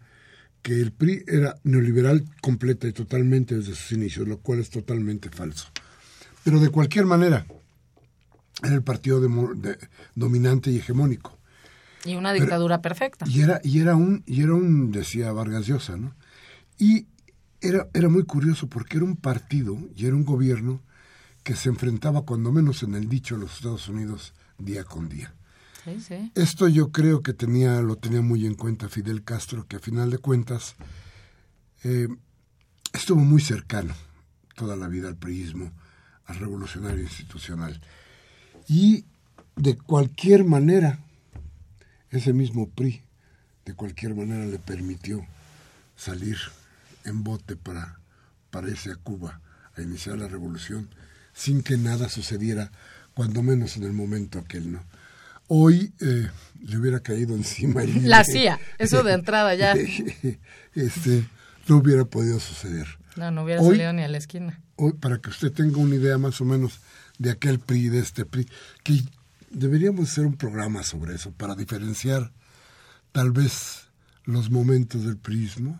Speaker 1: que el PRI era neoliberal completa y totalmente desde sus inicios, lo cual es totalmente falso. Pero de cualquier manera, era el partido de, dominante y hegemónico.
Speaker 2: Y una dictadura perfecta.
Speaker 1: Y era, y era un, y era un, decía Vargas Llosa, ¿no? Y era, era muy curioso porque era un partido y era un gobierno que se enfrentaba, cuando menos en el dicho, a los Estados Unidos día con día. Esto yo creo que tenía, lo tenía muy en cuenta Fidel Castro, que a final de cuentas eh, estuvo muy cercano toda la vida al priismo, al revolucionario institucional. Y de cualquier manera, ese mismo PRI, de cualquier manera le permitió salir en bote para, para irse a Cuba a iniciar la revolución sin que nada sucediera, cuando menos en el momento aquel, ¿no? Hoy eh, le hubiera caído encima
Speaker 2: La CIA, eso de entrada ya.
Speaker 1: este, no hubiera podido suceder.
Speaker 2: No, no hubiera salido ni a la esquina.
Speaker 1: Hoy, para que usted tenga una idea más o menos de aquel PRI, de este PRI, que deberíamos hacer un programa sobre eso, para diferenciar tal vez los momentos del PRIismo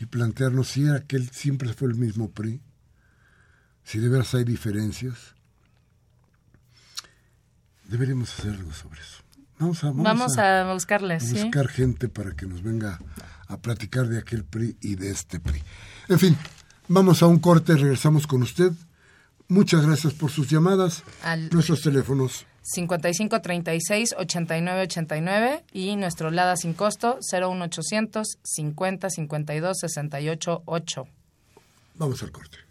Speaker 1: y plantearnos si aquel siempre fue el mismo PRI, si de veras hay diferencias. Deberíamos hacer algo sobre eso. Vamos a,
Speaker 2: vamos, a, buscarles.
Speaker 1: buscar gente para que nos venga a platicar de aquel PRI y de este PRI. En fin, vamos a un corte, regresamos con usted. Muchas gracias por sus llamadas. Nuestros teléfonos.
Speaker 2: 5536-8989 y nuestro LADA sin costo 01800 50 52 68 8.
Speaker 1: Vamos al corte.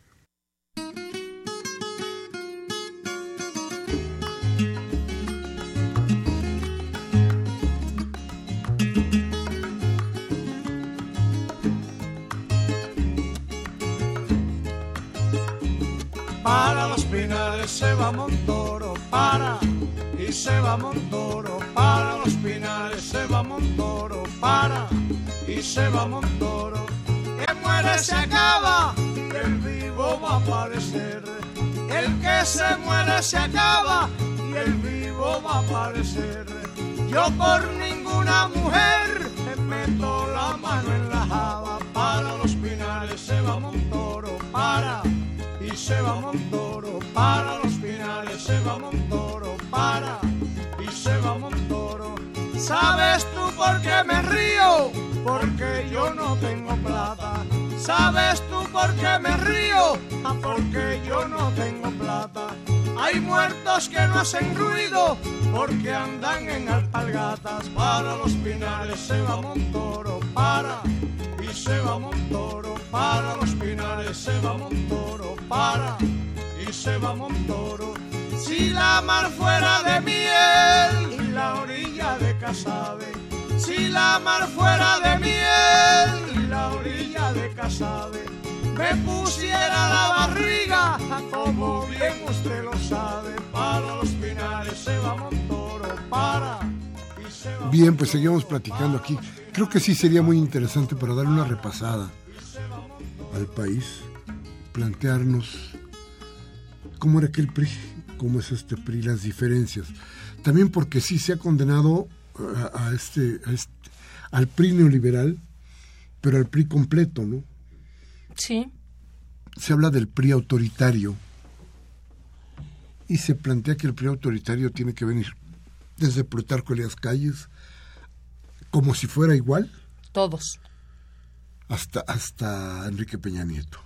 Speaker 3: Se va Montoro, para y se va Montoro. Para los pinares se va Montoro, para y se va Montoro. Que muere se acaba, el vivo va a aparecer. El que se muere se acaba y el vivo va a aparecer. Yo por ninguna mujer me meto la mano en la java. Para los pinares se va Montoro, para y se va Montoro, ¿Sabes tú por qué me río? Porque yo no tengo plata. ¿Sabes tú por qué me río? Ah, porque yo no tengo plata. Hay muertos que no hacen ruido porque andan en alpargatas. Para los finales se va Montoro, para y se va Montoro, para los finales se va Montoro, para y se va Montoro. Si la mar fuera de miel la orilla de Casabe, si la mar fuera de miel y la orilla de Casabe, me pusiera la barriga, como bien usted lo sabe, para los finales se va Montoro, para y se va
Speaker 1: Bien, pues seguimos platicando aquí. Creo que sí sería muy interesante para darle una repasada al país, plantearnos cómo era aquel PRI, cómo es este PRI, las diferencias. También porque sí se ha condenado a, este, este, al PRI neoliberal, pero al PRI completo, ¿no?
Speaker 2: Sí.
Speaker 1: Se habla del PRI autoritario y se plantea que el PRI autoritario tiene que venir desde Plutarco Elias Calles como si fuera igual.
Speaker 2: Todos.
Speaker 1: Hasta, hasta Enrique Peña Nieto.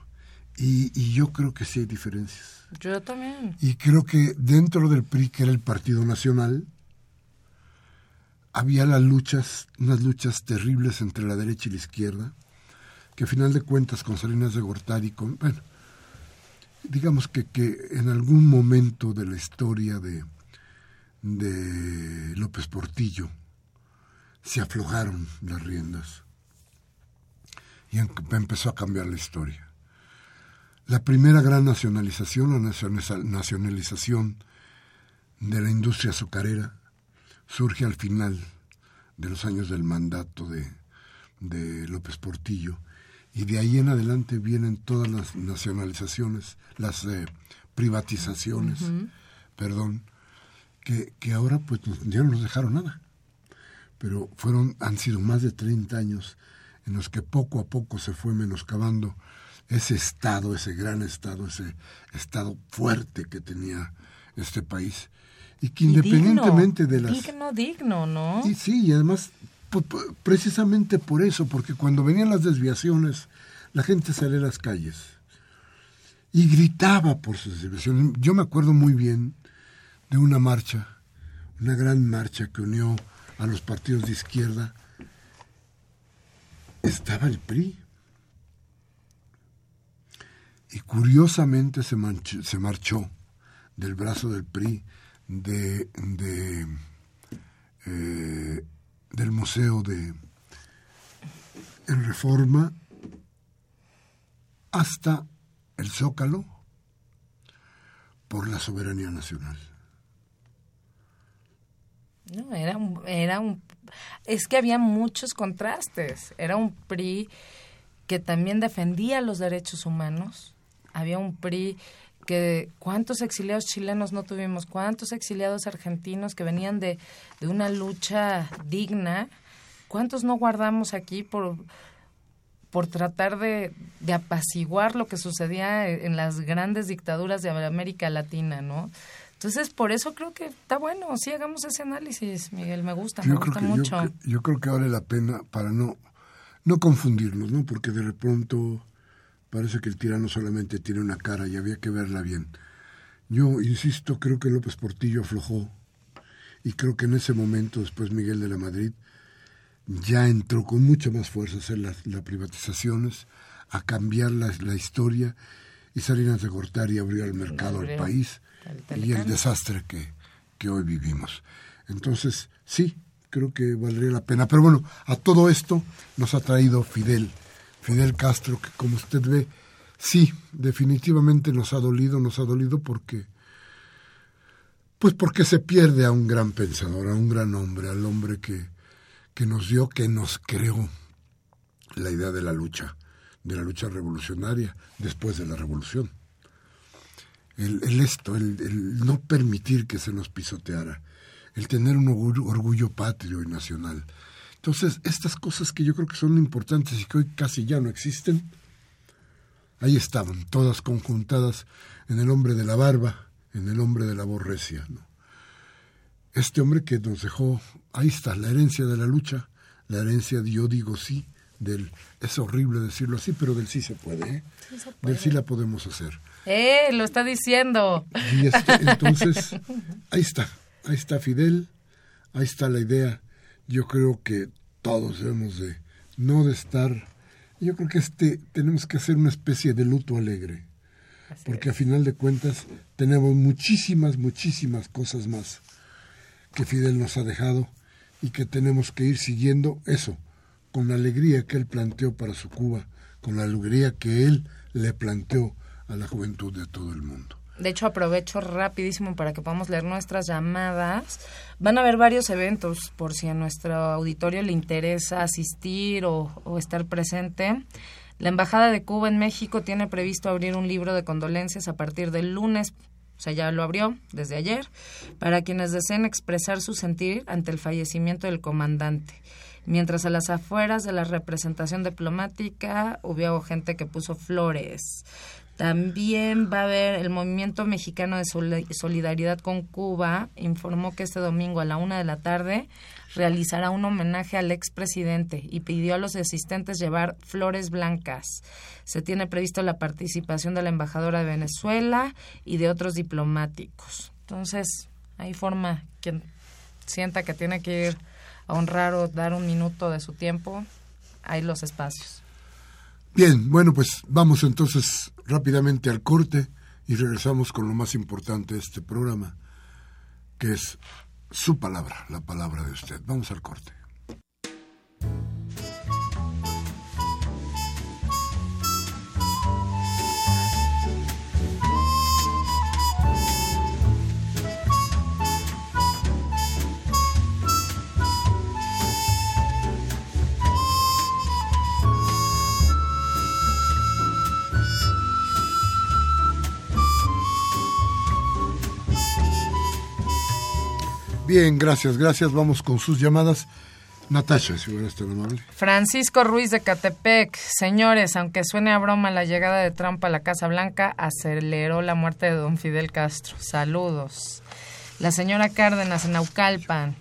Speaker 1: Y, yo creo que sí hay diferencias.
Speaker 2: Yo también.
Speaker 1: Y creo que dentro del PRI, que era el Partido Nacional, había las luchas, unas luchas terribles entre la derecha y la izquierda, que a final de cuentas con Salinas de Gortari, con, bueno, digamos que, que en algún momento de la historia de, de López Portillo se aflojaron las riendas y empezó a cambiar la historia. La primera gran nacionalización, la nacionalización de la industria azucarera, surge al final de los años del mandato de, de López Portillo y de ahí en adelante vienen todas las nacionalizaciones, las eh, privatizaciones, perdón, que, que, ahora pues ya no nos dejaron nada. Pero fueron, han sido más de 30 años en los que poco a poco se fue menoscabando ese estado, ese gran estado, ese estado fuerte que tenía este país. Y que independientemente de las
Speaker 2: digno digno no
Speaker 1: sí sí y además precisamente por eso porque cuando venían las desviaciones la gente salía a las calles y gritaba por sus desviaciones. Yo me acuerdo muy bien de una marcha una gran marcha que unió a los partidos de izquierda. Estaba el PRI. Y curiosamente se, se marchó del brazo del PRI de, de eh, del Museo de Reforma hasta el Zócalo por la soberanía nacional.
Speaker 2: No, era un, era un, es que había muchos contrastes. Era un PRI que también defendía los derechos humanos. Había un PRI que cuántos exiliados chilenos no tuvimos, cuántos exiliados argentinos que venían de, de una lucha digna, cuántos no guardamos aquí por por tratar de, de apaciguar lo que sucedía en las grandes dictaduras de América Latina, ¿no? Entonces, por eso creo que está bueno. Sí, hagamos ese análisis, Miguel. Me gusta, me gusta mucho.
Speaker 1: Yo, creo que vale la pena para no, no confundirnos, ¿no? Porque de pronto parece que el tirano solamente tiene una cara y había que verla bien. Yo insisto, creo que López Portillo aflojó y creo que en ese momento, después Miguel de la Madrid, ya entró con mucha más fuerza a hacer las, privatizaciones, a cambiar la, la, historia y Salinas de Gortari abrió el mercado al país y el desastre que, que hoy vivimos. Entonces, sí, creo que valdría la pena. Pero bueno, a todo esto nos ha traído Fidel, Fidel Castro, que como usted ve, sí, definitivamente nos ha dolido, nos ha dolido porque, pues porque se pierde a un gran pensador, a un gran hombre, al hombre que, que nos dio, que nos creó la idea de la lucha, de la lucha revolucionaria después de la revolución el, esto, el, no permitir que se nos pisoteara, el tener un orgullo, patrio y nacional. Entonces, estas cosas que yo creo que son importantes y que hoy casi ya no existen, ahí estaban, todas conjuntadas en el hombre de la barba, en el hombre de la borrecia. Este hombre que nos dejó, ahí está, la herencia de la lucha, la herencia de yo digo sí, del, es horrible decirlo así, pero del sí se puede, ¿eh? del sí la podemos hacer.
Speaker 2: ¡Eh! Lo está diciendo.
Speaker 1: Y este, entonces, ahí está, ahí está Fidel, ahí está la idea. Yo creo que todos debemos de, no de estar, yo creo que este, tenemos que hacer una especie de luto alegre. porque a final de cuentas tenemos muchísimas, muchísimas cosas más que Fidel nos ha dejado y que tenemos que ir siguiendo eso, con la alegría que él planteó para su Cuba, con la alegría que él le planteó a la juventud de todo el mundo.
Speaker 2: De hecho, aprovecho rapidísimo para que podamos leer nuestras llamadas. Van a haber varios eventos por si a nuestro auditorio le interesa asistir o, o estar presente. La Embajada de Cuba en México tiene previsto abrir un libro de condolencias a partir del lunes o sea, ya lo abrió desde ayer, para quienes deseen expresar su sentir ante el fallecimiento del comandante. Mientras a las afueras de la representación diplomática hubo gente que puso flores. También va a haber el Movimiento Mexicano de Solidaridad con Cuba, informó que este domingo a la una de la tarde realizará un homenaje al expresidente y pidió a los asistentes llevar flores blancas. Se tiene previsto la participación de la embajadora de Venezuela y de otros diplomáticos. Entonces, hay forma quien sienta que tiene que ir a honrar o dar un minuto de su tiempo, hay los espacios.
Speaker 1: Bien, bueno, pues vamos entonces rápidamente al corte y regresamos con lo más importante de este programa, que es su palabra, la palabra de usted. Vamos al corte. Bien, gracias, gracias. Vamos con sus llamadas. Natasha, si hubiera estado amable.
Speaker 2: Francisco Ruiz de Catepec. Señores, aunque suene a broma, la llegada de Trump a la Casa Blanca aceleró la muerte de don Fidel Castro. Saludos. La señora Cárdenas en Naucalpan.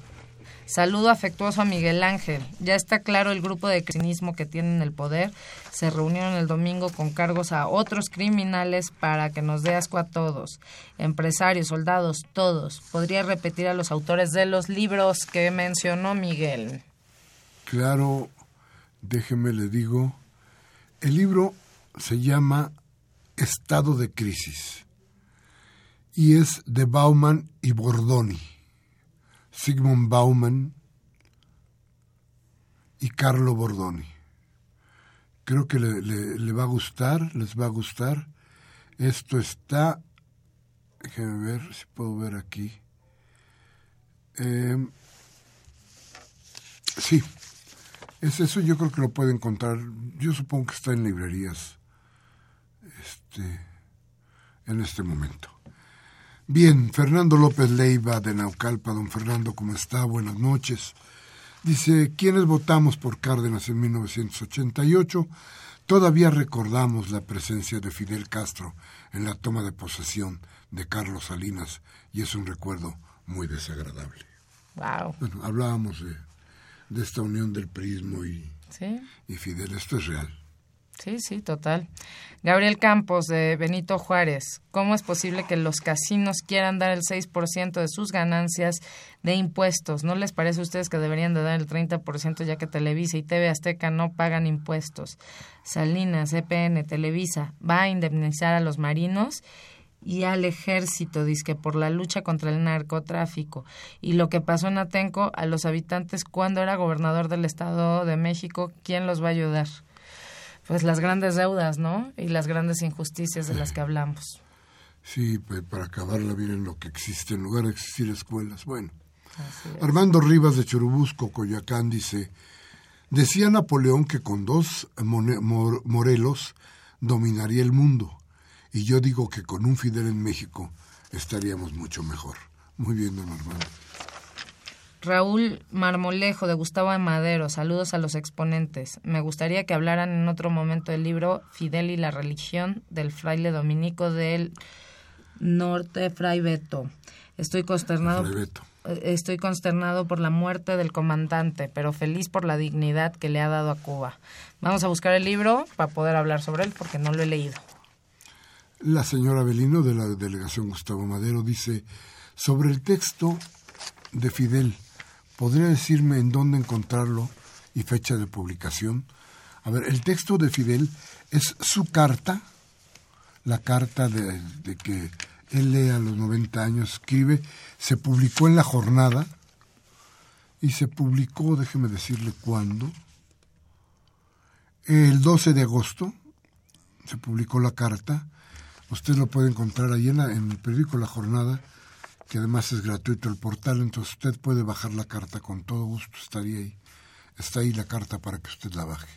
Speaker 2: Saludo afectuoso a Miguel Ángel. Ya está claro el grupo de cristianismo que tienen el poder. Se reunieron el domingo con cargos a otros criminales para que nos dé asco a todos. Empresarios, soldados, todos. Podría repetir a los autores de los libros que mencionó Miguel.
Speaker 1: Claro, déjeme le digo. El libro se llama Estado de Crisis y es de Bauman y Bordoni. Sigmund Bauman y Carlo Bordoni. Creo que le, va a gustar, les va a gustar. Esto está, déjenme ver si puedo ver aquí. Em, sí, es eso, yo creo que lo pueden encontrar. Yo supongo que está en librerías este, en este momento. Bien, Fernando López Leiva de Naucalpa. Don Fernando, ¿cómo está? Buenas noches. Dice, ¿quiénes votamos por Cárdenas en 1988? Todavía recordamos la presencia de Fidel Castro en la toma de posesión de Carlos Salinas y es un recuerdo muy desagradable.
Speaker 2: Wow.
Speaker 1: Bueno, hablábamos de, esta unión del prismo y, y Fidel. Esto es real.
Speaker 2: Sí, sí, total. Gabriel Campos de Benito Juárez, ¿cómo es posible que los casinos quieran dar el 6% de sus ganancias de impuestos? ¿No les parece a ustedes que deberían de dar el 30% ya que Televisa y TV Azteca no pagan impuestos? Salinas, EPN, Televisa, va a indemnizar a los marinos y al ejército, dice por la lucha contra el narcotráfico. Y lo que pasó en Atenco, a los habitantes cuando era gobernador del Estado de México, ¿quién los va a ayudar? Pues las grandes deudas, ¿no? Y las grandes injusticias de las que hablamos.
Speaker 1: Sí, pues para acabarla bien en lo que existe, en lugar de existir escuelas. Bueno, Armando Rivas de Churubusco, Coyoacán, dice, decía Napoleón que con dos Morelos dominaría el mundo. Y yo digo que con un Fidel en México estaríamos mucho mejor. Muy bien, don Armando.
Speaker 2: Raúl Marmolejo de Gustavo de Madero, saludos a los exponentes. Me gustaría que hablaran en otro momento del libro Fidel y la religión del fraile dominico del norte, Fray Beto. Estoy consternado. Estoy consternado por la muerte del comandante, pero feliz por la dignidad que le ha dado a Cuba. Vamos a buscar el libro para poder hablar sobre él porque no lo he leído.
Speaker 1: La señora Belino de la delegación Gustavo Madero dice sobre el texto de Fidel ¿Podría decirme en dónde encontrarlo y fecha de publicación? A ver, el texto de Fidel es su carta, la carta de, que él a los 90 años, escribe, se publicó en la jornada y se publicó, déjeme decirle cuándo, el 12 de agosto se publicó la carta, usted lo puede encontrar ahí en el periódico La Jornada, que además es gratuito el portal, entonces usted puede bajar la carta con todo gusto, estaría ahí. Está ahí la carta para que usted la baje.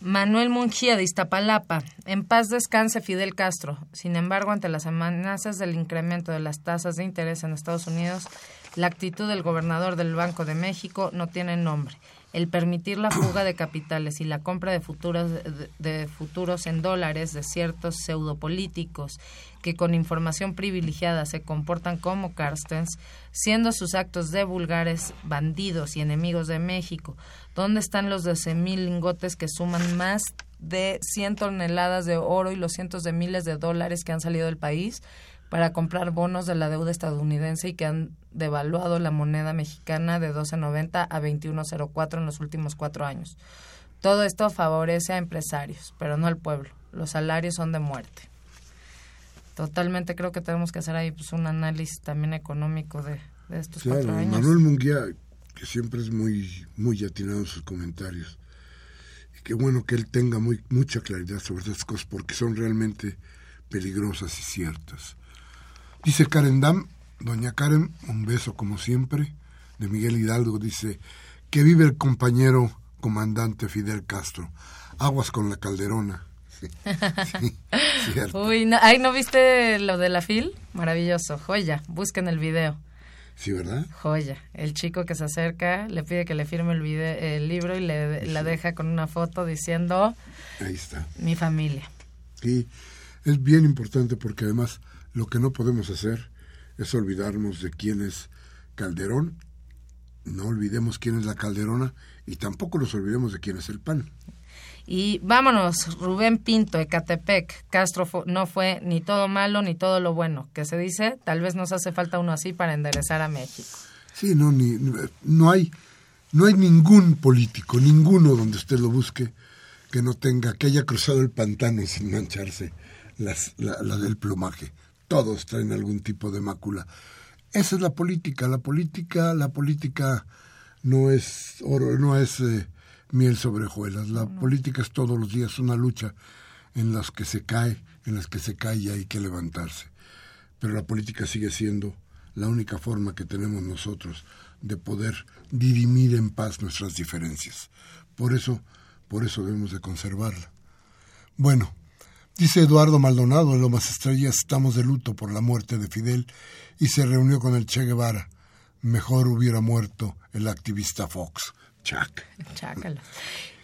Speaker 2: Manuel Mungía de Iztapalapa. En paz descanse Fidel Castro. Sin embargo, ante las amenazas del incremento de las tasas de interés en Estados Unidos, la actitud del gobernador del Banco de México no tiene nombre el permitir la fuga de capitales y la compra de futuros, de, futuros en dólares de ciertos pseudopolíticos que con información privilegiada se comportan como Carstens, siendo sus actos de vulgares bandidos y enemigos de México. ¿Dónde están los 12 mil lingotes que suman más de 100 toneladas de oro y los cientos de miles de dólares que han salido del país? para comprar bonos de la deuda estadounidense y que han devaluado la moneda mexicana de 12.90 a 21.04 en los últimos cuatro años. Todo esto favorece a empresarios, pero no al pueblo. Los salarios son de muerte. Totalmente creo que tenemos que hacer ahí pues, un análisis también económico de, estos cuatro años.
Speaker 1: Manuel Munguía, que siempre es muy, muy atinado en sus comentarios, y qué bueno que él tenga muy, mucha claridad sobre estas cosas, porque son realmente peligrosas y ciertas. Dice Karen Dam, doña Karen, un beso como siempre, de Miguel Hidalgo, dice, que vive el compañero comandante Fidel Castro, aguas con la calderona.
Speaker 2: Uy, no, ¿no viste lo de la FIL? Maravilloso, joya, busquen el video.
Speaker 1: Sí, ¿verdad?
Speaker 2: Joya. El chico que se acerca le pide que le firme el, el libro y le, la deja con una foto diciendo...
Speaker 1: Ahí está.
Speaker 2: Mi familia.
Speaker 1: Sí, es bien importante porque además lo que no podemos hacer es olvidarnos de quién es Calderón, no olvidemos quién es la Calderona y tampoco nos olvidemos de quién es el PAN.
Speaker 2: Y vámonos, Rubén Pinto, Ecatepec. Castro no fue ni todo malo ni todo lo bueno. Que se dice, tal vez nos hace falta uno así para enderezar a México.
Speaker 1: Sí, no, ni, no, hay, no hay ningún político, ninguno donde usted lo busque, que no tenga, que haya cruzado el pantano sin mancharse las, la, del plumaje. Todos traen algún tipo de mácula. Esa es la política. La política, la política no es oro, no es eh, miel sobre hojuelas. La política es todos los días una lucha en las que se cae, en las que se cae y hay que levantarse. Pero la política sigue siendo la única forma que tenemos nosotros de poder dirimir en paz nuestras diferencias. Por eso, por eso debemos de conservarla. Bueno, dice Eduardo Maldonado en Lomas Estrellas, estamos de luto por la muerte de Fidel y se reunió con el Che Guevara. Mejor hubiera muerto el activista Fox.
Speaker 2: Chácala.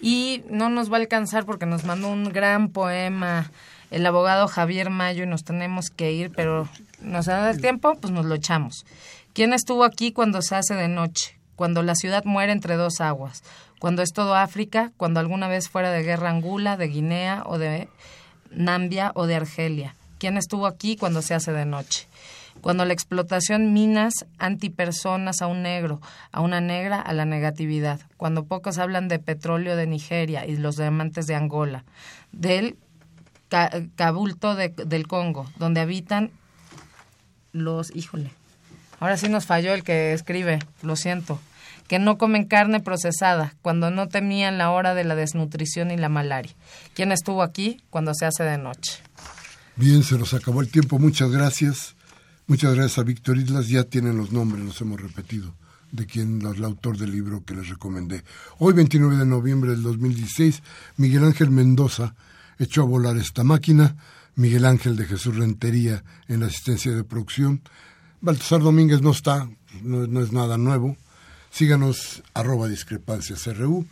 Speaker 2: Y no nos va a alcanzar porque nos mandó un gran poema el abogado Javier Mayo y nos tenemos que ir, pero nos da el tiempo, pues nos lo echamos. ¿Quién estuvo aquí cuando se hace de noche? Cuando la ciudad muere entre dos aguas. Cuando es todo África, cuando alguna vez fuera de guerra Angula, de Guinea o de Nambia o de Argelia. ¿Quién estuvo aquí cuando se hace de noche? Cuando la explotación minas antipersonas a un negro, a una negra a la negatividad. Cuando pocos hablan de petróleo de Nigeria y los diamantes de Angola. Del cabulto del Congo, donde habitan los... Híjole. Ahora sí nos falló el que escribe, lo siento. Que no comen carne procesada, cuando no temían la hora de la desnutrición y la malaria. ¿Quién estuvo aquí cuando se hace de noche?
Speaker 1: Bien, se nos acabó el tiempo. Muchas gracias. Muchas gracias a Víctor Islas. Ya tienen los nombres, los hemos repetido, de quien es el autor del libro que les recomendé. Hoy, 29 de noviembre del 2016, Miguel Ángel Mendoza echó a volar esta máquina. Miguel Ángel de Jesús Rentería en la asistencia de producción. Baltasar Domínguez no está, no, no es nada nuevo. Síganos, arroba discrepancias RU.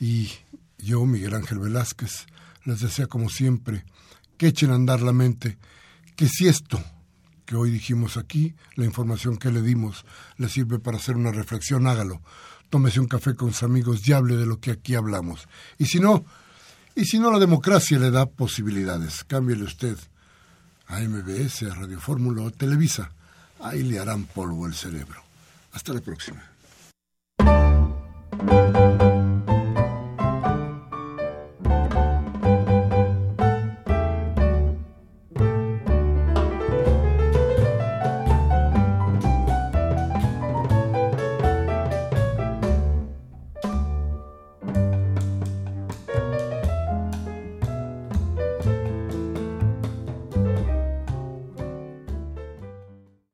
Speaker 1: Y yo, Miguel Ángel Velázquez, les deseo como siempre que echen a andar la mente, que si esto que hoy dijimos aquí, la información que le dimos le sirve para hacer una reflexión, hágalo. Tómese un café con sus amigos y hable de lo que aquí hablamos. Y si no, y si no la democracia le da posibilidades, cámbiele usted a MBS, a Radio Fórmula o Televisa. Ahí le harán polvo el cerebro. Hasta la próxima. Thank you.